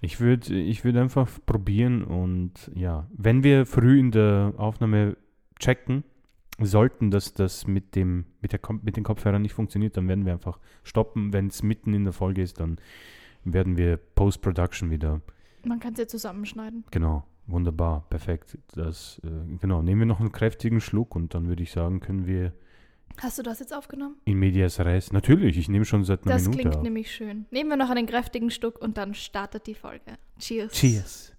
Ich würde ich würd einfach probieren und ja, wenn wir früh in der Aufnahme checken sollten, dass das mit, dem, mit, der, mit den Kopfhörern nicht funktioniert, dann werden wir einfach stoppen. Wenn es mitten in der Folge ist, dann werden wir Post-Production wieder. Man kann es ja zusammenschneiden. Genau, wunderbar, perfekt. Das, äh, genau, nehmen wir noch einen kräftigen Schluck und dann würde ich sagen, können wir Hast du das jetzt aufgenommen? in medias res. Natürlich, ich nehme schon seit einer Das Minute klingt auf. nämlich schön. Nehmen wir noch einen kräftigen Stück und dann startet die Folge. Cheers. Cheers.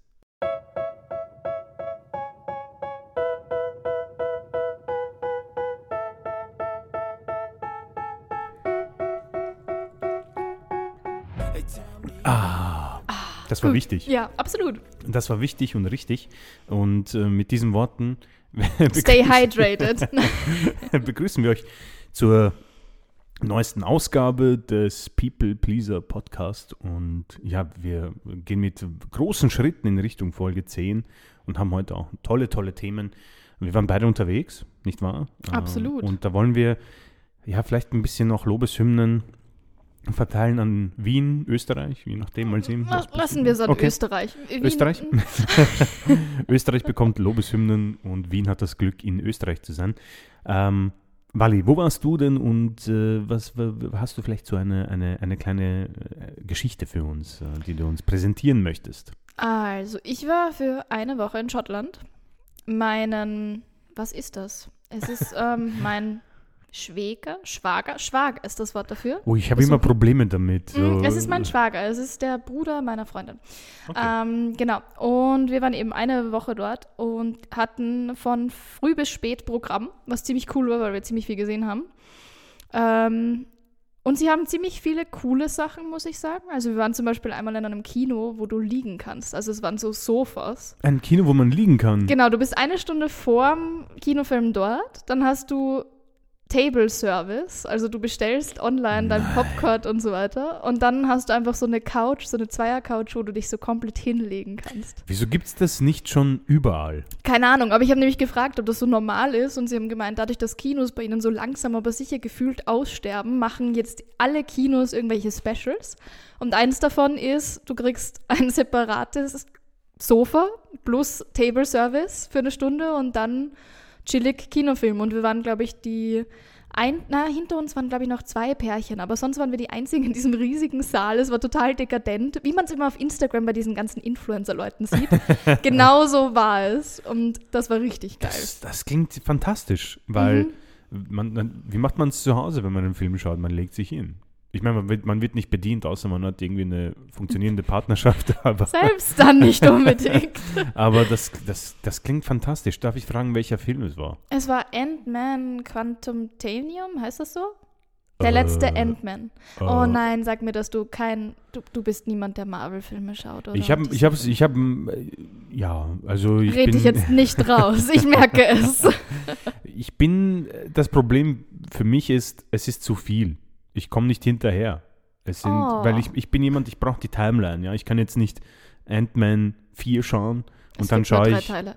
Ah, das war gut. wichtig. Ja, absolut. Das war wichtig und richtig. Und äh, mit diesen Worten Stay hydrated. begrüßen wir euch zur neuesten Ausgabe des People Pleaser Podcast. Und ja, wir gehen mit großen Schritten in Richtung Folge 10 und haben heute auch tolle, tolle Themen. Wir waren beide unterwegs, nicht wahr? Absolut. Und da wollen wir ja vielleicht ein bisschen noch Lobeshymnen verteilen an Wien, Österreich, je nachdem, mal sehen. Lassen wir es an Okay. Österreich. Wien- Österreich? Österreich bekommt Lobeshymnen und Wien hat das Glück, in Österreich zu sein. Ähm, Wally, wo warst du denn und äh, was hast du vielleicht so eine, eine, eine kleine äh, Geschichte für uns, äh, die du uns präsentieren möchtest? Also, ich war für eine Woche in Schottland. Meinen, was ist das? Es ist ähm, mein Schwäger, Schwager, Schwager ist das Wort dafür. Oh, ich habe Das immer Probleme damit. Mm, so- Es ist mein Schwager, es ist der Bruder meiner Freundin. Okay. Ähm, genau. Und wir waren eben eine Woche dort und hatten von früh bis spät Programm, was ziemlich cool war, weil wir ziemlich viel gesehen haben. Ähm, und sie haben ziemlich viele coole Sachen, muss ich sagen. Also wir waren zum Beispiel einmal in einem Kino, wo du liegen kannst. Also es waren so Sofas. Ein Kino, wo man liegen kann. Genau, du bist eine Stunde vorm Kinofilm dort, dann hast du Table Service, also du bestellst online dein Popcorn und so weiter. Und dann hast du einfach so eine Couch, so eine Zweier-Couch, wo du dich so komplett hinlegen kannst. Wieso gibt es das nicht schon überall? Keine Ahnung, aber ich habe nämlich gefragt, ob das so normal ist. Und sie haben gemeint, dadurch, dass Kinos bei ihnen so langsam aber sicher gefühlt aussterben, machen jetzt alle Kinos irgendwelche Specials. Und eins davon ist, du kriegst ein separates Sofa plus Table Service für eine Stunde und dann chillig Kinofilm und wir waren, glaube ich, die ein, na, hinter uns waren, glaube ich, noch zwei Pärchen, aber sonst waren wir die einzigen in diesem riesigen Saal. Es war total dekadent, wie man es immer auf Instagram bei diesen ganzen Influencer-Leuten sieht. genau so war es und das war richtig geil. Das, das klingt fantastisch, weil Mhm. man, man, wie macht man es zu Hause, wenn man einen Film schaut? Man legt sich hin. Ich meine, man wird, man wird nicht bedient, außer man hat irgendwie eine funktionierende Partnerschaft, aber, Selbst dann nicht unbedingt. aber das, das, das klingt fantastisch. Darf ich fragen, welcher Film es war? es war Ant-Man Quantumanium, heißt das so? Der Äh, letzte Ant-Man. Oh Äh, nein, sag mir, dass du kein, du, du bist niemand, der Marvel-Filme schaut, oder? Ich habe, ich habe, ich habe, ja, also ich Red bin, dich jetzt nicht raus, ich merke es. ich bin, das Problem für mich ist, es ist zu viel. Ich komme nicht hinterher. Es sind, Oh. weil ich, ich bin jemand, ich brauche die Timeline, ja. Ich kann jetzt nicht Ant-Man 4 schauen und Es dann schaue ich, Teile.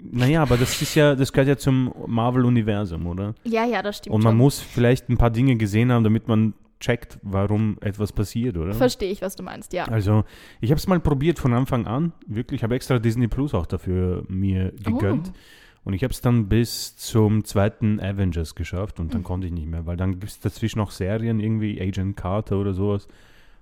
naja, aber das ist ja, das gehört ja zum Marvel-Universum, oder? Ja, ja, das stimmt Und man schon. muss vielleicht ein paar Dinge gesehen haben, damit man checkt, warum etwas passiert, oder? Verstehe ich, was du meinst, ja. Also, ich habe es mal probiert von Anfang an, wirklich. Ich habe extra Disney Plus auch dafür mir gegönnt. Oh. Und ich habe es dann bis zum zweiten Avengers geschafft und dann Mhm. konnte ich nicht mehr, weil dann gibt es dazwischen noch Serien, irgendwie Agent Carter oder sowas.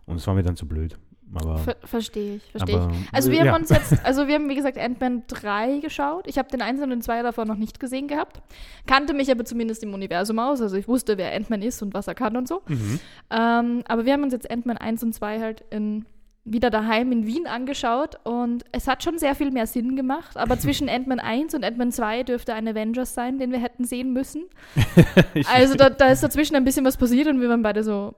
Und es war mir dann zu blöd. Aber, Ver Verstehe ich, verstehe aber ich. Also äh, wir ja. haben uns jetzt, also wir haben wie gesagt Ant-Man 3 geschaut. Ich habe den 1 und den 2 davon noch nicht gesehen gehabt. Kannte mich aber zumindest im Universum aus. Also ich wusste, wer Ant-Man ist und was er kann und so. Mhm. Ähm, aber wir haben uns jetzt Ant-Man 1 und 2 halt in, wieder daheim in Wien angeschaut und es hat schon sehr viel mehr Sinn gemacht. Aber zwischen Ant-Man 1 und Ant-Man 2 dürfte ein Avengers sein, den wir hätten sehen müssen. Also da, da ist dazwischen ein bisschen was passiert und wir waren beide so,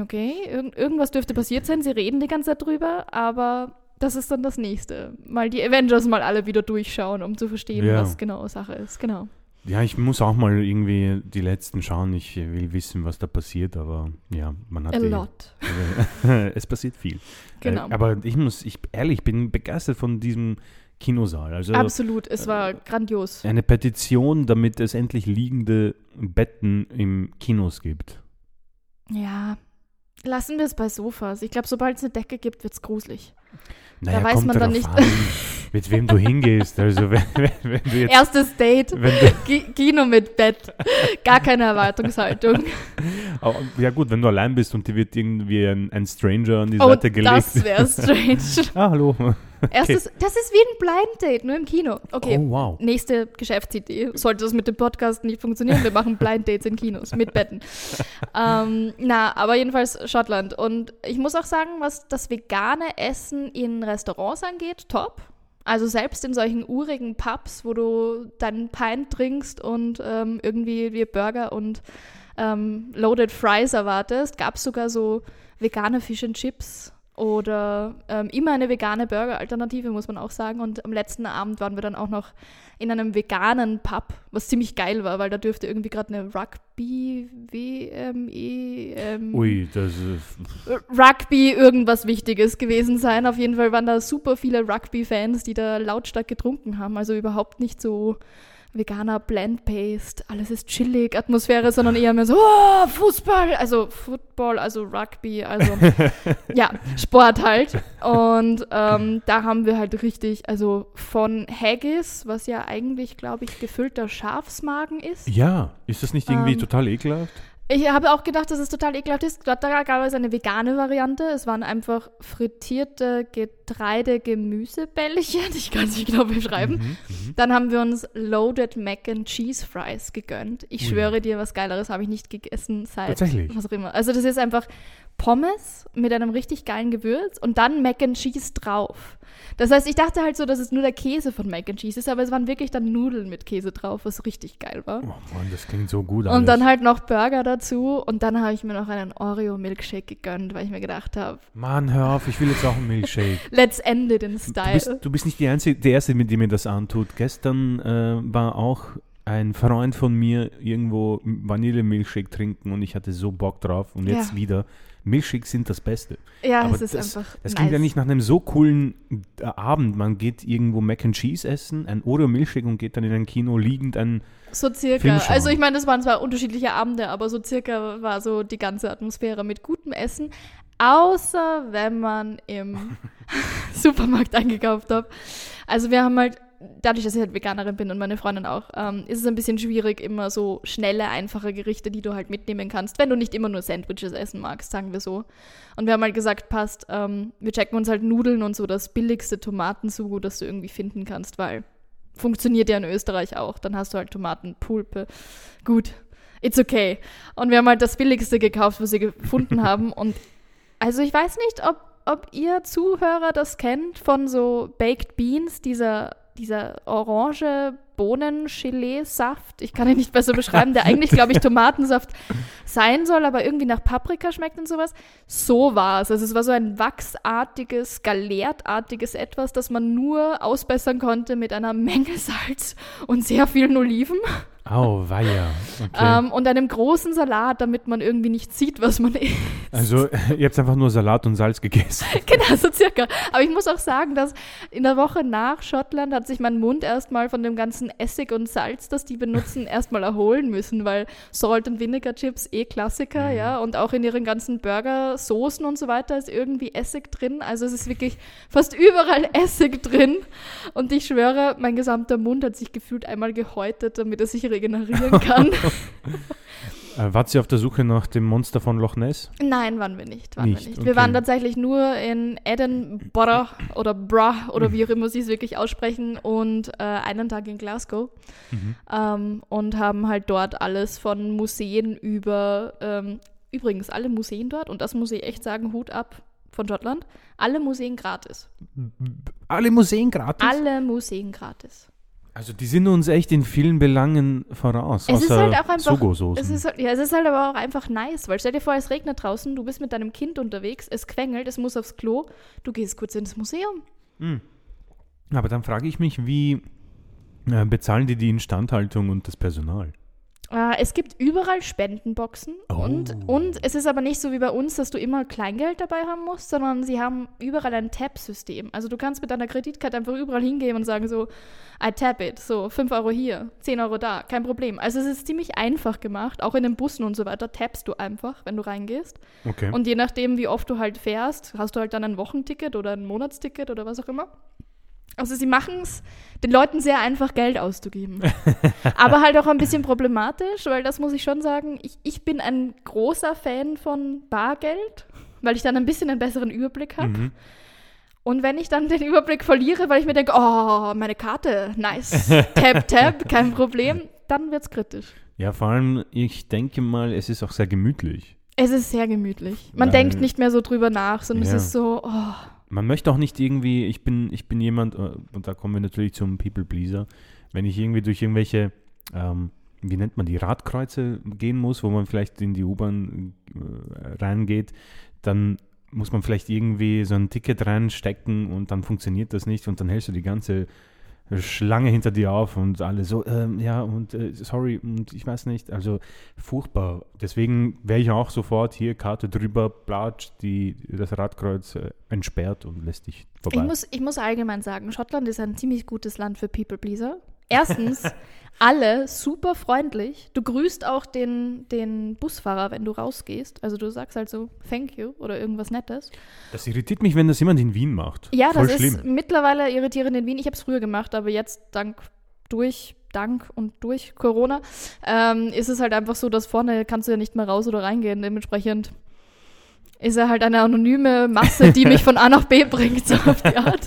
okay, irgend, irgendwas dürfte passiert sein. Sie reden die ganze Zeit drüber, aber das ist dann das nächste. Mal die Avengers mal alle wieder durchschauen, um zu verstehen, Ja. was genau Sache ist. Genau. Ja, ich muss auch mal irgendwie die letzten schauen. Ich will wissen, was da passiert, aber ja, man hat A die- lot. es passiert viel. Genau. Äh, aber ich muss, ich ehrlich, ich bin begeistert von diesem Kinosaal. Also Absolut, es war grandios. eine Petition, damit es endlich liegende Betten im Kinos gibt. Ja, lassen wir es bei Sofas. Ich glaube, sobald es eine Decke gibt, wird es gruselig. Naja, da weiß man dann nicht. Mit wem du hingehst. Also wenn, wenn, du jetzt Erstes Date, du, Ki- Kino mit Bett. Gar keine Erwartungshaltung. Ja gut, wenn du allein bist und dir wird irgendwie ein, ein Stranger an die Oh, Seite gelegt. das wäre strange. ah, hallo. Erstes, das ist wie ein Blind Date, nur im Kino. Okay. Oh, wow. Nächste Geschäftsidee. Sollte das mit dem Podcast nicht funktionieren, wir machen Blind Dates in Kinos mit Betten. ähm, na, aber jedenfalls Schottland. Und ich muss auch sagen, was das vegane Essen in Restaurants angeht, top. Also selbst in solchen urigen Pubs, wo du deinen Pint trinkst und ähm, irgendwie wie Burger und ähm, Loaded Fries erwartest, gab es sogar so vegane Fish and Chips oder ähm, immer eine vegane Burger-Alternative, muss man auch sagen. Und am letzten Abend waren wir dann auch noch in einem veganen Pub, was ziemlich geil war, weil da dürfte irgendwie gerade eine Rugby, WM, EM, Ui, das ist. Rugby irgendwas Wichtiges gewesen sein. Auf jeden Fall waren da super viele Rugby-Fans, die da lautstark getrunken haben. Also überhaupt nicht so veganer Blend-Paste, alles ist chillig, Atmosphäre, sondern eher mehr so, oh, Fußball, also Football, also Rugby, also ja, Sport halt. Und ähm, da haben wir halt richtig, also von Haggis, was ja eigentlich, glaube ich, gefüllter Schafsmagen ist. Ja, ist das nicht irgendwie Ähm, total ekelhaft? Ich habe auch gedacht, dass es total ekelhaft ist. Dort gab es eine vegane Variante. Es waren einfach frittierte Getreide-Gemüsebällchen. Ich kann es nicht genau beschreiben. Mhm, Dann haben wir uns Loaded Mac and Cheese Fries gegönnt. Ich Ui. schwöre dir, was Geileres habe ich nicht gegessen seit Tatsächlich? was auch immer. Also das ist einfach Pommes mit einem richtig geilen Gewürz und dann Mac and Cheese drauf. Das heißt, ich dachte halt so, dass es nur der Käse von Mac and Cheese ist, aber es waren wirklich dann Nudeln mit Käse drauf, was richtig geil war. Oh Mann, das klingt so gut. Alles. Und dann halt noch Burger dazu und dann habe ich mir noch einen Oreo-Milkshake gegönnt, weil ich mir gedacht habe, Mann, hör auf, ich will jetzt auch einen Milkshake. let's end it in Du style. bist, du bist nicht die Einzige, der Erste, mit dem mir das antut. Gestern äh, war auch ein Freund von mir irgendwo Vanille-Milkshake trinken und ich hatte so Bock drauf. Und jetzt Ja. wieder. Milkshakes sind das Beste. ja, Aber es ist das, einfach das nice. klingt ja nicht nach einem so coolen äh, Abend. Man geht irgendwo Mac and Cheese essen, ein Oreo-Milkshake und geht dann in ein Kino liegend ein. So circa. Also ich meine, das waren zwar unterschiedliche Abende, aber so circa war so die ganze Atmosphäre mit gutem Essen. Außer wenn man im Supermarkt eingekauft hat. Also wir haben halt, dadurch, dass ich halt Veganerin bin und meine Freundin auch, ähm, ist es ein bisschen schwierig, immer so schnelle, einfache Gerichte, die du halt mitnehmen kannst, wenn du nicht immer nur Sandwiches essen magst, sagen wir so. Und wir haben halt gesagt, passt, ähm, wir checken uns halt Nudeln und so das billigste Tomatensugo, das du irgendwie finden kannst, weil funktioniert ja in Österreich auch. Dann hast du halt Tomatenpulpe. Gut, it's okay. Und wir haben halt das billigste gekauft, was wir gefunden haben. Und also ich weiß nicht, ob, ob ihr Zuhörer das kennt von so Baked Beans, dieser, dieser orange Bohnen-Gelee-Saft. Ich kann ihn nicht besser beschreiben, der eigentlich, glaube ich, Tomatensaft sein soll, aber irgendwie nach Paprika schmeckt und sowas. So war es. Also es war so ein wachsartiges, galertartiges Etwas, das man nur ausbessern konnte mit einer Menge Salz und sehr vielen Oliven. Au, weia. Okay. Ähm, und einem großen Salat, damit man irgendwie nicht sieht, was man isst. also, ihr habt einfach nur Salat und Salz gegessen. genau, so circa. Aber ich muss auch sagen, dass in der Woche nach Schottland hat sich mein Mund erstmal von dem ganzen Essig und Salz, das die benutzen, erstmal erholen müssen, weil Salt and Vinegar Chips eh Klassiker, ja. Und auch in ihren ganzen Burger, Soßen und so weiter ist irgendwie Essig drin. Also es ist wirklich fast überall Essig drin. Und ich schwöre, mein gesamter Mund hat sich gefühlt einmal gehäutet, damit er sich regenerieren kann. Äh, wart ihr auf der Suche nach dem Monster von Loch Ness? Nein, waren wir nicht. Waren Nicht, wir, nicht. okay. wir waren tatsächlich nur in Edinburgh oder Bra oder wie auch immer sie es wirklich aussprechen und äh, einen Tag in Glasgow Mhm. ähm, und haben halt dort alles von Museen über, ähm, übrigens alle Museen dort und das muss ich echt sagen, Hut ab von Schottland, alle Museen gratis. Alle Museen gratis? Alle Museen gratis. Also die sind uns echt in vielen Belangen voraus. Es ist halt auch einfach-. Es ist, halt- ja, es ist halt aber auch einfach nice, weil stell dir vor, es regnet draußen, du bist mit deinem Kind unterwegs, es quengelt, es muss aufs Klo, du gehst kurz ins Museum. Aber dann frage ich mich, wie äh, bezahlen die die Instandhaltung und das Personal? Äh, es gibt überall Spendenboxen Oh. und, und es ist aber nicht so wie bei uns, dass du immer Kleingeld dabei haben musst, sondern sie haben überall ein Tab-System. Also du kannst mit deiner Kreditkarte einfach überall hingehen und sagen so, I tap it, so 5 Euro hier, 10 Euro da, kein Problem. Also es ist ziemlich einfach gemacht, auch in den Bussen und so weiter tappst du einfach, wenn du reingehst. Okay. Und je nachdem, wie oft du halt fährst, hast du halt dann ein Wochenticket oder ein Monatsticket oder was auch immer. Also sie machen es den Leuten sehr einfach, Geld auszugeben. Aber halt auch ein bisschen problematisch, weil das muss ich schon sagen, ich, ich bin ein großer Fan von Bargeld, weil ich dann ein bisschen einen besseren Überblick habe. Mhm. Und wenn ich dann den Überblick verliere, weil ich mir denke, oh, meine Karte, nice, tap, tap, kein Problem, dann wird's kritisch. Ja, vor allem, ich denke mal, es ist auch sehr gemütlich. Es ist sehr gemütlich. Man Weil- denkt nicht mehr so drüber nach, sondern Ja. es ist so, oh, Man möchte auch nicht irgendwie, ich bin, ich bin jemand, äh, und da kommen wir natürlich zum People Pleaser, wenn ich irgendwie durch irgendwelche, ähm, wie nennt man die, Radkreuze gehen muss, wo man vielleicht in die U-Bahn äh, reingeht, dann muss man vielleicht irgendwie so ein Ticket reinstecken und dann funktioniert das nicht und dann hältst du die ganze Schlange hinter dir auf und alle so, ähm, ja, und äh, sorry, und ich weiß nicht, also furchtbar. Deswegen wäre ich auch sofort hier, Karte drüber, platsch, die, das Radkreuz äh, entsperrt und lässt dich vorbei. Ich muss, ich muss allgemein sagen, Schottland ist ein ziemlich gutes Land für People Pleaser. Erstens, alle super freundlich. Du grüßt auch den, den Busfahrer, wenn du rausgehst. Also du sagst halt so Thank you oder irgendwas Nettes. das irritiert mich, wenn das jemand in Wien macht. Ja, Voll das schlimm. ist mittlerweile irritierend in Wien. Ich habe es früher gemacht, aber jetzt dank durch dank und durch Corona ähm, ist es halt einfach so, dass vorne kannst du ja nicht mehr raus oder reingehen. Dementsprechend ist er halt eine anonyme Masse, die mich von A nach B bringt, so auf die Art.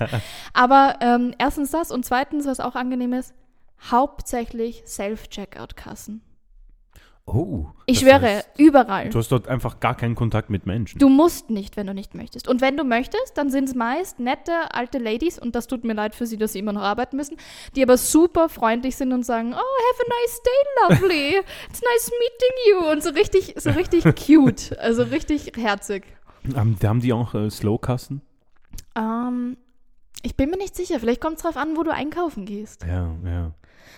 Aber ähm, erstens das und zweitens, was auch angenehm ist, hauptsächlich Self-Checkout-Kassen. Oh. Ich schwöre, heißt, überall. du hast dort einfach gar keinen Kontakt mit Menschen. Du musst nicht, wenn du nicht möchtest. Und wenn du möchtest, dann sind es meist nette alte Ladies, und das tut mir leid für sie, dass sie immer noch arbeiten müssen, die aber super freundlich sind und sagen, oh, have a nice day, lovely. It's nice meeting you. Und so richtig, so richtig cute. Also richtig herzig. Haben, haben die auch äh, Slowkassen? Ähm, ich bin mir nicht sicher. Vielleicht kommt es drauf an, wo du einkaufen gehst. Ja, ja.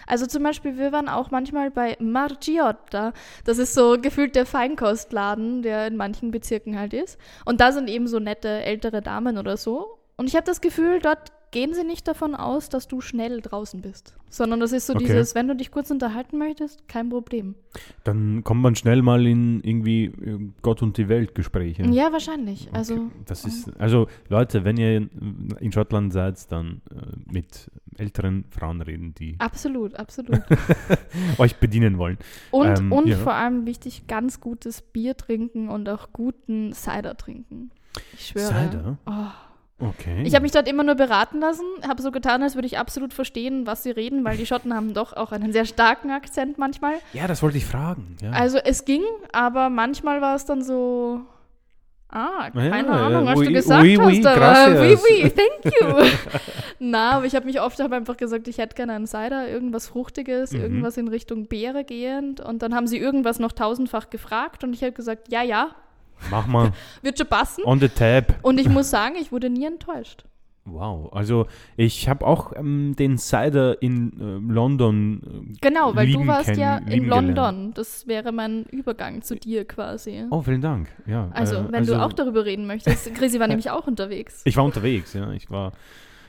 Also zum Beispiel, wir waren auch manchmal bei Margiotta. Das ist so gefühlt der Feinkostladen, der in manchen Bezirken halt ist. Und da sind eben so nette ältere Damen oder so. Und ich habe das Gefühl, dort gehen sie nicht davon aus, dass du schnell draußen bist. Sondern das ist so Okay. dieses, wenn du dich kurz unterhalten möchtest, kein Problem. Dann kommt man schnell mal in irgendwie äh, Gott und die Welt Gespräche. Ja, wahrscheinlich. Also Okay. Das ist, also Leute, wenn ihr in, in Schottland seid, dann äh, mit älteren Frauen reden, die absolut, absolut. euch bedienen wollen. Und, Ähm, und ja. vor allem wichtig, ganz gutes Bier trinken und auch guten Cider trinken. Ich schwöre. Cider? Oh. Okay. Ich habe mich dort immer nur beraten lassen, habe so getan, als würde ich absolut verstehen, was sie reden, weil die Schotten haben doch auch einen sehr starken Akzent manchmal. ja, das wollte ich fragen. Ja. Also es ging, aber manchmal war es dann so, ah, keine Ja, Ahnung, was oui, du gesagt oui, oui, hast, aber oui, oui, thank you. Na, aber ich habe mich oft hab einfach gesagt, ich hätte gerne einen Cider, irgendwas Fruchtiges, Mhm. irgendwas in Richtung Beere gehend und dann haben sie irgendwas noch tausendfach gefragt und ich habe gesagt, ja, ja, Mach mal. wird schon passen. On the tab. Und ich muss sagen, ich wurde nie enttäuscht. Wow. Also ich habe auch ähm, den Cider in äh, London. Äh, Genau, weil du warst ja in London. gelernt. Das wäre mein Übergang zu dir quasi. Oh, vielen Dank. Ja. also, äh, wenn du auch darüber reden möchtest. Chrissy war nämlich auch unterwegs. Ich war unterwegs, ja. Ich war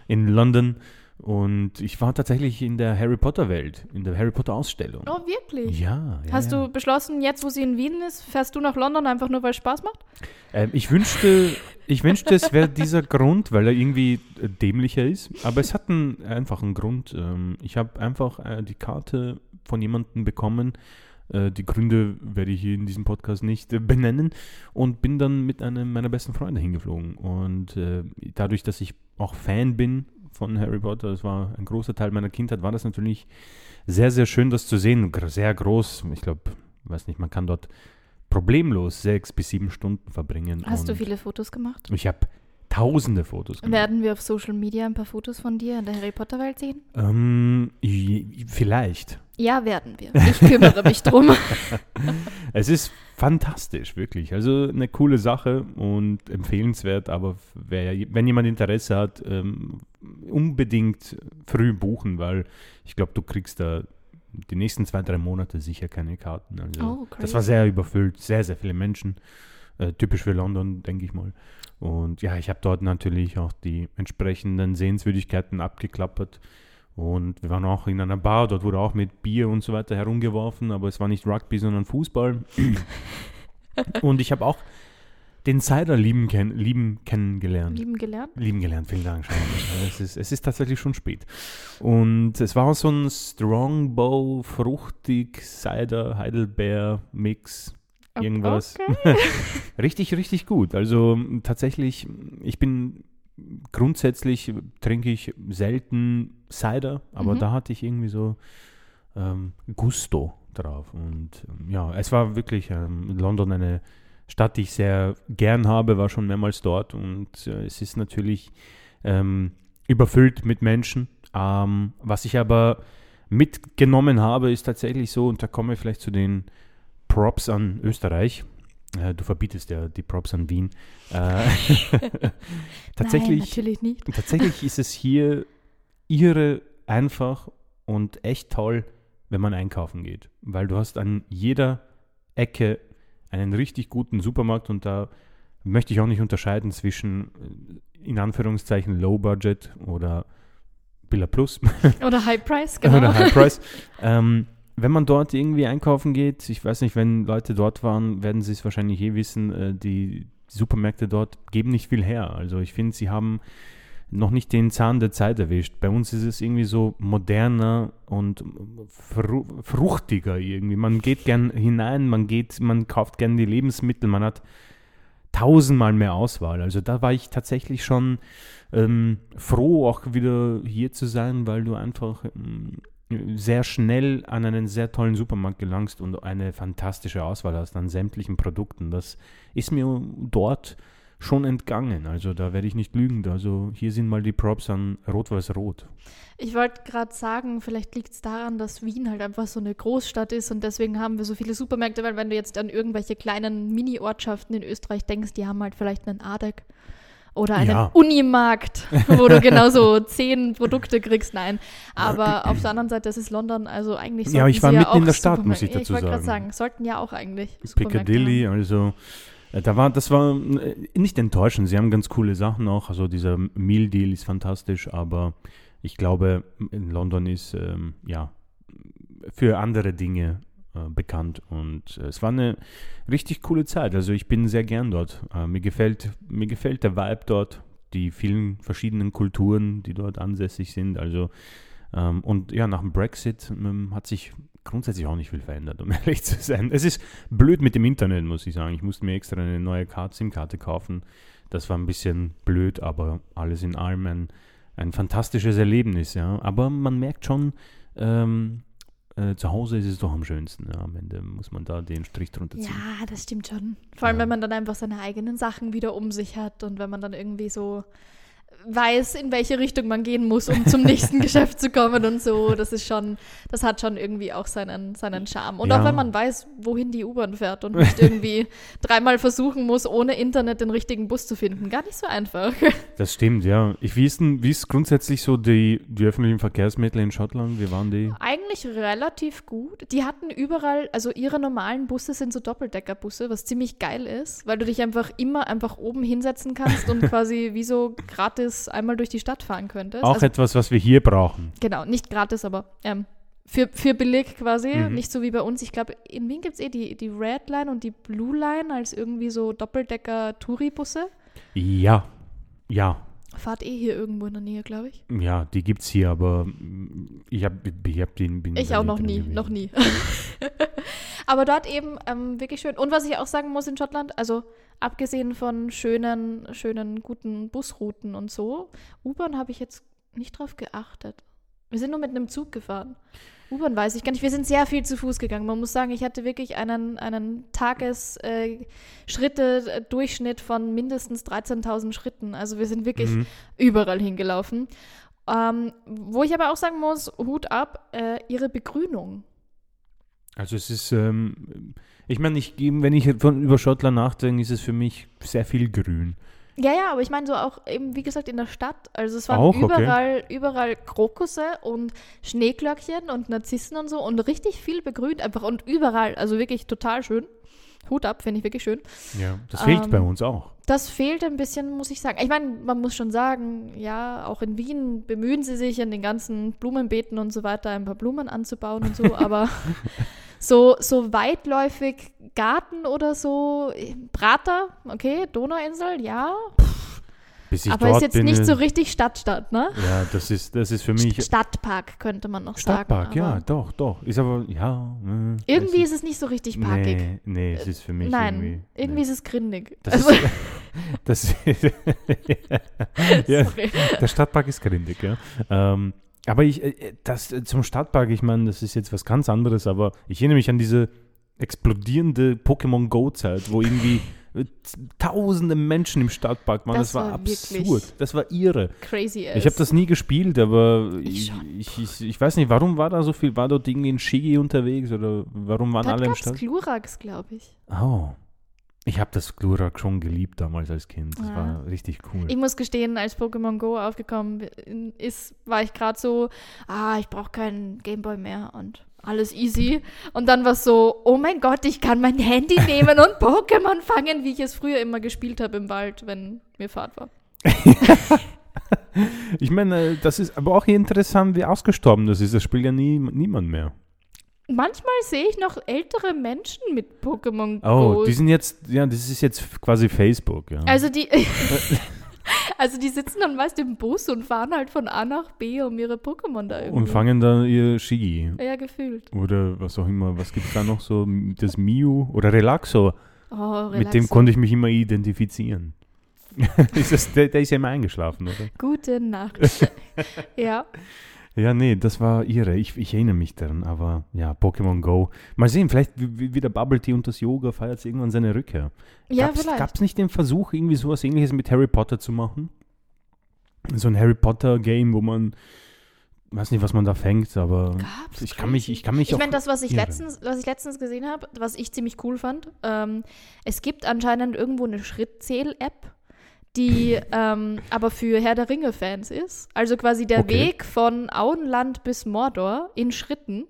in London und ich war tatsächlich in der Harry Potter Welt, in der Harry Potter Ausstellung. Oh, wirklich? Ja, ja. Hast ja. du beschlossen, jetzt wo sie in Wien ist, fährst du nach London einfach nur, weil es Spaß macht? Ähm, ich wünschte, ich wünschte, es wäre dieser Grund, weil er irgendwie äh, dämlicher ist. Aber es hat einen einfachen Grund. Ähm, ich habe einfach äh, die Karte von jemandem bekommen. Äh, die Gründe werde ich hier in diesem Podcast nicht benennen. Und bin dann mit einem meiner besten Freunde hingeflogen. Und dadurch, dass ich auch Fan bin von Harry Potter, das war ein großer Teil meiner Kindheit, war das natürlich sehr, sehr schön, das zu sehen. Sehr groß. Ich glaube, weiß nicht, man kann dort problemlos sechs bis sieben Stunden verbringen. Hast du viele Fotos gemacht? Ich habe tausende Fotos gemacht. Werden wir auf Social Media ein paar Fotos von dir in der Harry Potter Welt sehen? Ähm, vielleicht. Ja, werden wir. Ich kümmere mich drum. Es ist fantastisch, wirklich. Also eine coole Sache und empfehlenswert, aber wer, wenn jemand Interesse hat, ähm, unbedingt früh buchen, weil ich glaube, du kriegst da die nächsten zwei, drei Monate sicher keine Karten. Also Oh, das war sehr überfüllt, sehr, sehr viele Menschen. Äh, typisch für London, denke ich mal. Und ja, ich habe dort natürlich auch die entsprechenden Sehenswürdigkeiten abgeklappert. Und wir waren auch in einer Bar, dort wurde auch mit Bier und so weiter herumgeworfen, aber es war nicht Rugby, sondern Fußball. und ich habe auch den Cider lieben, kenn lieben kennengelernt. Lieben gelernt. Lieben gelernt, vielen Dank. Sharon. es, ist, es ist tatsächlich schon spät. Und es war so ein Strongbow, fruchtig, Cider, Heidelbeer, Mix, irgendwas. Okay. Richtig, richtig gut. Also tatsächlich, ich bin grundsätzlich trinke ich selten Cider, aber Mhm. da hatte ich irgendwie so ähm, Gusto drauf. Und ähm, ja, es war wirklich ähm, London eine Stadt, die ich sehr gern habe, war schon mehrmals dort und äh, es ist natürlich ähm, überfüllt mit Menschen. Ähm, was ich aber mitgenommen habe, ist tatsächlich so, und da kommen wir vielleicht zu den Props an Österreich. Äh, du verbietest ja die Props an Wien. Äh, Nein, tatsächlich, natürlich nicht. tatsächlich ist es hier irre einfach und echt toll, wenn man einkaufen geht. Weil du hast an jeder Ecke einen richtig guten Supermarkt und da möchte ich auch nicht unterscheiden zwischen äh, in Anführungszeichen Low Budget oder Billa Plus Oder High Price, genau. oder High Price. ähm, wenn man dort irgendwie einkaufen geht, ich weiß nicht, wenn Leute dort waren, werden sie es wahrscheinlich eh wissen, äh, die Supermärkte dort geben nicht viel her. Also ich finde, sie haben noch nicht den Zahn der Zeit erwischt. Bei uns ist es irgendwie so moderner und fru fruchtiger irgendwie. Man geht gern hinein, man geht, man kauft gern die Lebensmittel, man hat tausendmal mehr Auswahl. Also da war ich tatsächlich schon ähm, froh, auch wieder hier zu sein, weil du einfach ähm, sehr schnell an einen sehr tollen Supermarkt gelangst und eine fantastische Auswahl hast an sämtlichen Produkten. Das ist mir dort schon entgangen. Also da werde ich nicht lügen. Also hier sind mal die Props an Rot-Weiß-Rot. Ich wollte gerade sagen, vielleicht liegt es daran, dass Wien halt einfach so eine Großstadt ist und deswegen haben wir so viele Supermärkte, weil wenn du jetzt an irgendwelche kleinen Mini-Ortschaften in Österreich denkst, die haben halt vielleicht einen Adek oder einen Ja. Unimarkt, wo du genauso zehn Produkte kriegst. Nein, aber auf der anderen Seite, das ist London, also eigentlich Ja, sollten ich war ja mitten in der Stadt, muss ich dazu Ich wollte gerade sagen. sagen, sollten ja auch eigentlich Piccadilly, also äh, da war, das war äh, nicht enttäuschend. Sie haben ganz coole Sachen auch. Also dieser Meal Deal ist fantastisch, aber ich glaube, in London ist ähm, ja für andere Dinge bekannt und äh, es war eine richtig coole Zeit. Also ich bin sehr gern dort. Äh, mir gefällt mir gefällt der Vibe dort, die vielen verschiedenen Kulturen, die dort ansässig sind. Also ähm, und ja, nach dem Brexit ähm, hat sich grundsätzlich auch nicht viel verändert, um ehrlich zu sein. Es ist blöd mit dem Internet, muss ich sagen. Ich musste mir extra eine neue SIM-Karte kaufen. Das war ein bisschen blöd, aber alles in allem ein, ein fantastisches Erlebnis, ja. Aber man merkt schon, ähm, äh, zu Hause ist es doch am schönsten. Ja. Am Ende muss man da den Strich drunter ziehen. Ja, das stimmt schon. Vor allem, Ja. wenn man dann einfach seine eigenen Sachen wieder um sich hat und wenn man dann irgendwie so weiß, in welche Richtung man gehen muss, um zum nächsten Geschäft zu kommen und so. Das ist schon, das hat schon irgendwie auch seinen, seinen Charme. Und Ja. auch wenn man weiß, wohin die U-Bahn fährt und nicht irgendwie dreimal versuchen muss, ohne Internet den richtigen Bus zu finden. Gar nicht so einfach. Das stimmt, ja. Ich, wie, ist denn, wie ist grundsätzlich so die, die öffentlichen Verkehrsmittel in Schottland? Wie waren die? Eigentlich relativ gut. Die hatten überall, also ihre normalen Busse sind so Doppeldeckerbusse, was ziemlich geil ist, weil du dich einfach immer einfach oben hinsetzen kannst und quasi wie so gratis einmal durch die Stadt fahren könntest. Auch also, etwas, was wir hier brauchen. genau, nicht gratis, aber ähm, für, für billig quasi, Mhm. nicht so wie bei uns. Ich glaube, in Wien gibt es eh die, die Red Line und die Blue Line als irgendwie so Doppeldecker-Touri-Busse. Ja, ja, Fahrt eh hier irgendwo in der Nähe, glaube ich. ja, die gibt's hier, aber mm, ich habe ich hab den. Bin Ich auch noch nie, gewesen. noch nie. Aber dort eben ähm, wirklich schön. Und was ich auch sagen muss in Schottland, also abgesehen von schönen, schönen, guten Busrouten und so, U-Bahn habe ich jetzt nicht drauf geachtet. Wir sind nur mit einem Zug gefahren. U-Bahn weiß ich gar nicht. Wir sind sehr viel zu Fuß gegangen. Man muss sagen, ich hatte wirklich einen, einen Tages-Schritte-Durchschnitt von mindestens 13.000 Schritten. Also wir sind wirklich Mhm. überall hingelaufen. Ähm, wo ich aber auch sagen muss, Hut ab, äh, ihre Begrünung. Also es ist, ähm, ich meine, ich, wenn ich von, über Schottland nachdenke, ist es für mich sehr viel grün. Ja, ja, aber ich meine so auch eben, wie gesagt, in der Stadt. Also es waren Auch, okay. überall, überall Krokusse und Schneeglöckchen und Narzissen und so und richtig viel begrünt einfach und überall. Also wirklich total schön. Hut ab, finde ich wirklich schön. Ja, das fehlt Ähm, bei uns auch. Das fehlt ein bisschen, muss ich sagen. Ich meine, man muss schon sagen, ja, auch in Wien bemühen sie sich in den ganzen Blumenbeeten und so weiter ein paar Blumen anzubauen und so, aber so, so weitläufig Garten oder so, Prater, okay, Donauinsel, ja, Bis ich aber ist jetzt bin, nicht so richtig Stadtstadt, ne? Ja, das ist, das ist für mich Stadtpark könnte man noch Stadtpark, sagen. ja, aber doch, doch. Ist aber, ja. äh, Irgendwie es ist es nicht so richtig parkig. Nee, nee, es ist für mich Nein, irgendwie. irgendwie, nee. ist es grindig. Das Also, ist, das ja, sorry. der Stadtpark ist grindig, ja. Ähm, aber ich, äh, das äh, zum Stadtpark, ich meine, das ist jetzt was ganz anderes, aber ich erinnere mich an diese explodierende Pokémon Go-Zeit, wo irgendwie äh, tausende Menschen im Stadtpark waren. Das, Das war, war absurd. Das war irre. Crazy Ich habe das nie gespielt, aber Ich ich, ich, ich, weiß nicht, warum war da so viel? War dort irgendwie ein Shigi unterwegs oder warum waren Da alle im gab es Stadt? Glurax, glaube ich. Oh. Ich habe das Glurak schon geliebt damals als Kind. Das Ja. war richtig cool. Ich muss gestehen, als Pokémon Go aufgekommen ist, war ich gerade so, ah, ich brauche keinen Gameboy mehr und alles easy. Und dann war es so, oh mein Gott, ich kann mein Handy nehmen und Pokémon fangen, wie ich es früher immer gespielt habe im Wald, wenn mir Fahrt war. Ich meine, das ist aber auch interessant, wie ausgestorben das ist. Das spielt ja nie, niemand mehr. Manchmal sehe ich noch ältere Menschen mit Pokémon Oh, Go. die sind jetzt, ja, das ist jetzt quasi Facebook, ja. also die, also die sitzen dann meist im Bus und fahren halt von A nach B, um ihre Pokémon da irgendwie. und fangen dann ihr Shigi. Ja, gefühlt. Oder was auch immer. Was gibt es da noch so? Das Miu oder Relaxo. Oh, Mit dem Relaxo. konnte ich mich immer identifizieren. ist das, der, der ist ja immer eingeschlafen, oder? Gute Nacht. ja. Ja, nee, das war irre. Ich, ich erinnere mich daran, aber ja, Pokémon Go. Mal sehen, vielleicht wie, wie- wie der Bubble Tea und das Yoga feiert irgendwann seine Rückkehr. Ja, Gab's, vielleicht. Gab es nicht den Versuch, irgendwie sowas ähnliches mit Harry Potter zu machen? So ein Harry Potter Game, wo man, weiß nicht, was man da fängt, aber Gab's? ich kann mich, ich kann mich Ich meine, das, was ich irre. letztens, was ich letztens gesehen habe, was ich ziemlich cool fand, ähm, es gibt anscheinend irgendwo eine Schrittzähl-App, die ähm, aber für Herr der Ringe-Fans ist. Also quasi der Okay. Weg von Auenland bis Mordor in Schritten.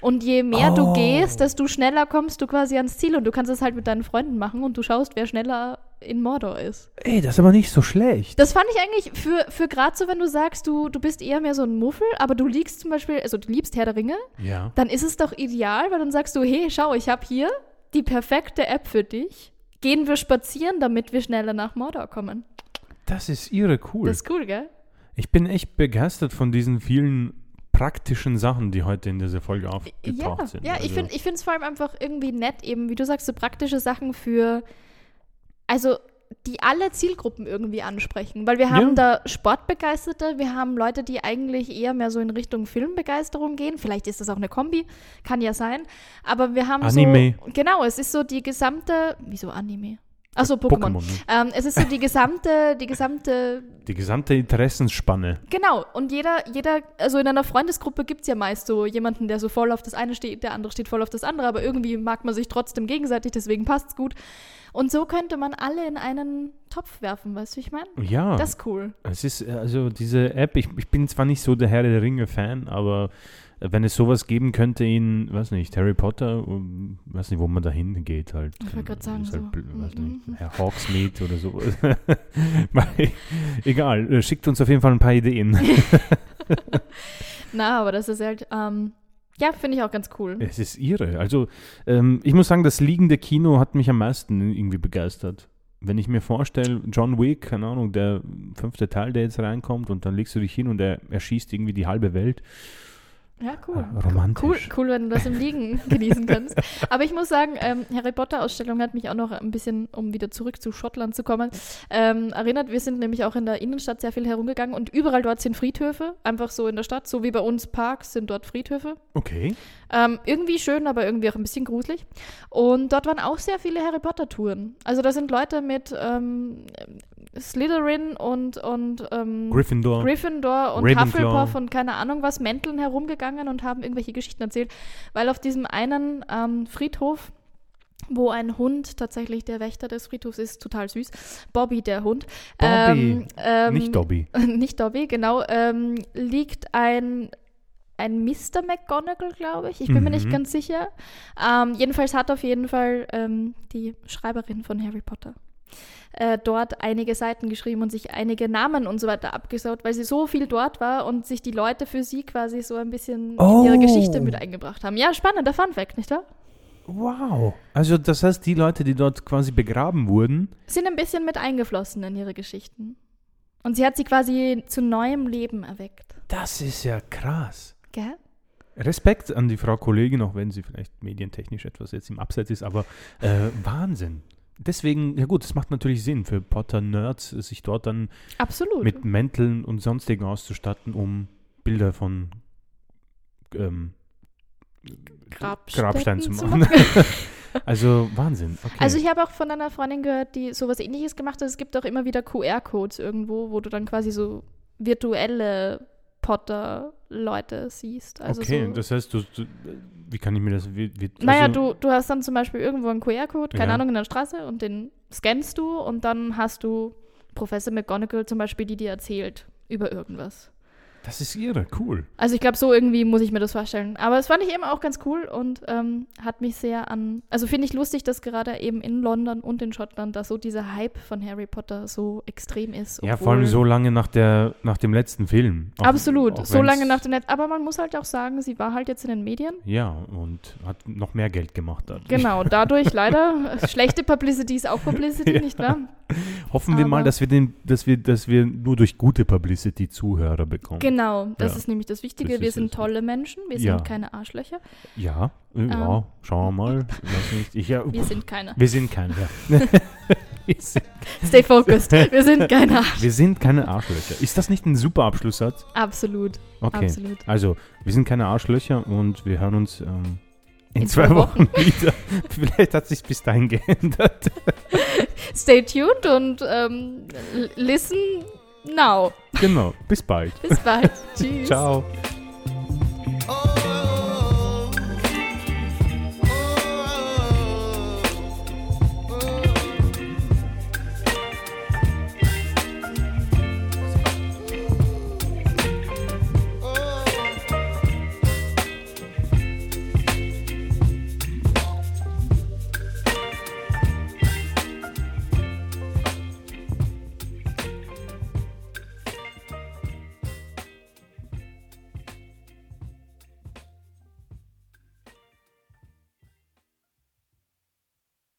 Und je mehr du Oh. gehst, desto schneller kommst du quasi ans Ziel. Und du kannst es halt mit deinen Freunden machen und du schaust, wer schneller in Mordor ist. Ey, das ist aber nicht so schlecht. Das fand ich eigentlich für, für gerade so, wenn du sagst, du, du bist eher mehr so ein Muffel, aber du liegst zum Beispiel, also du liebst Herr der Ringe, Ja. dann ist es doch ideal, weil dann sagst du, hey, schau, ich habe hier die perfekte App für dich. Gehen wir spazieren, damit wir schneller nach Mordor kommen. Das ist irre cool. Das ist cool, gell? ich bin echt begeistert von diesen vielen praktischen Sachen, die heute in dieser Folge aufgetaucht Ja, sind. ja ich Also- finde ich es vor allem einfach irgendwie nett, eben, wie du sagst, so praktische Sachen für, also die alle Zielgruppen irgendwie ansprechen. Weil wir haben da Sportbegeisterte, wir haben Leute, die eigentlich eher mehr so in Richtung Filmbegeisterung gehen. Vielleicht ist das auch eine Kombi, kann ja sein. Aber wir haben Anime. so. Genau, es ist so die gesamte. Wieso Anime? Achso, Pokémon. Pokémon, ne? Ähm, es ist so die gesamte, die gesamte Die gesamte Interessensspanne. Genau, und jeder, jeder, also in einer Freundesgruppe gibt es ja meist so jemanden, der so voll auf das eine steht, der andere steht voll auf das andere, aber irgendwie mag man sich trotzdem gegenseitig, deswegen passt's gut. Und so könnte man alle in einen Topf werfen, weißt du, wie ich meine? Ja, Das ist cool. es ist äh, also diese App, ich, ich bin zwar nicht so der Herr der Ringe-Fan, aber wenn es sowas geben könnte in, weiß nicht, Harry Potter, um, weiß nicht, wo man da hingeht halt. Ich wollte gerade sagen, Ist halt, so. weiß Mhm. nicht, Herr Hawksmeade oder so. Egal, äh, schickt uns auf jeden Fall ein paar Ideen. Na, aber das ist halt, ähm, ja, finde ich auch ganz cool. Es ist irre. Also, ähm, ich muss sagen, das liegende Kino hat mich am meisten irgendwie begeistert. Wenn ich mir vorstelle, John Wick, keine Ahnung, der fünfte Teil, der jetzt reinkommt und dann legst du dich hin und er erschießt irgendwie die halbe Welt. Ja, cool. Ah, romantisch. Cool, cool, wenn du das im Liegen genießen kannst. Aber ich muss sagen, ähm, Harry Potter-Ausstellung hat mich auch noch ein bisschen, um wieder zurück zu Schottland zu kommen, ähm, erinnert. Wir sind nämlich auch in der Innenstadt sehr viel herumgegangen und überall dort sind Friedhöfe, einfach so in der Stadt, so wie bei uns Parks sind dort Friedhöfe. Okay. Ähm, irgendwie schön, aber irgendwie auch ein bisschen gruselig. Und dort waren auch sehr viele Harry Potter-Touren. Also da sind Leute mit ähm, Slytherin und, und ähm, Gryffindor. Gryffindor und Ravenclaw. Hufflepuff und keine Ahnung was, Mänteln herumgegangen und haben irgendwelche Geschichten erzählt, weil auf diesem einen ähm, Friedhof wo ein Hund tatsächlich der Wächter des Friedhofs ist, total süß. Bobby, der Hund. Bobby, ähm, Nicht Dobby. nicht Dobby, genau, ähm, liegt ein, ein Mr. McGonagall, glaube ich. Ich bin mir nicht Mhm. ganz sicher. Ähm, jedenfalls hat auf jeden Fall ähm, die Schreiberin von Harry Potter äh, dort einige Seiten geschrieben und sich einige Namen und so weiter abgesaut, weil sie so viel dort war und sich die Leute für sie quasi so ein bisschen in ihre Oh. Geschichte mit eingebracht haben. Ja, spannender Fun Fact, nicht wahr? Wow. Also das heißt, die Leute, die dort quasi begraben wurden, Sind ein bisschen mit eingeflossen in ihre Geschichten. Und sie hat sie quasi zu neuem Leben erweckt. das ist ja krass. Gell? Respekt an die Frau Kollegin, auch wenn sie vielleicht medientechnisch etwas jetzt im Abseits ist, aber äh, Wahnsinn. Deswegen, ja gut, es macht natürlich Sinn für Potter-Nerds, sich dort dann Absolut. mit Mänteln und sonstigen auszustatten, um Bilder von ähm, Grabstein zu machen. also Wahnsinn. Okay. Also ich habe auch von einer Freundin gehört, die sowas ähnliches gemacht hat. Es gibt auch immer wieder QR-Codes irgendwo, wo du dann quasi so virtuelle Potter-Leute siehst. Also okay, so, das heißt, du, du, wie kann ich mir das... Wie, wie, naja, also, du, du hast dann zum Beispiel irgendwo einen QR-Code, keine Ja. Ahnung, in der Straße und den scannst du und dann hast du Professor McGonagall zum Beispiel, die dir erzählt über irgendwas. Das ist irre, cool. Also ich glaube, so irgendwie muss ich mir das vorstellen. Aber es fand ich eben auch ganz cool und ähm, hat mich sehr an. Also finde ich lustig, dass gerade eben in London und in Schottland da so dieser Hype von Harry Potter so extrem ist. Ja, vor allem so lange nach, der, nach dem letzten Film. Auch- Absolut, auch so lange nach dem Netz. Aber man muss halt auch sagen, sie war halt jetzt in den Medien. Ja, und hat noch mehr Geld gemacht. Dadurch. Genau, dadurch leider. Schlechte Publicity ist auch Publicity, Ja. nicht wahr? Hoffen wir mal, Aber- dass wir, den, dass, wir, dass wir nur durch gute Publicity Zuhörer bekommen. Genau, das Ja. ist nämlich das Wichtige. Das wir sind tolle Menschen, wir Ja. sind keine Arschlöcher. Ja, ja, Ähm. schauen wir mal. Ich, ja, Wir sind keine. wir sind keine. Ja. sind, Stay focused. Wir sind keine Arschlöcher. wir sind keine Arschlöcher. Ist das nicht ein super Abschlusssatz? Absolut, Okay. absolut. Also, wir sind keine Arschlöcher und wir hören uns ähm, in, In zwei zwei Wochen wieder. Vielleicht hat sich bis dahin geändert. Stay tuned und ähm, listen now. Genau. Bis bald. Bis bald. Tschüss. Ciao.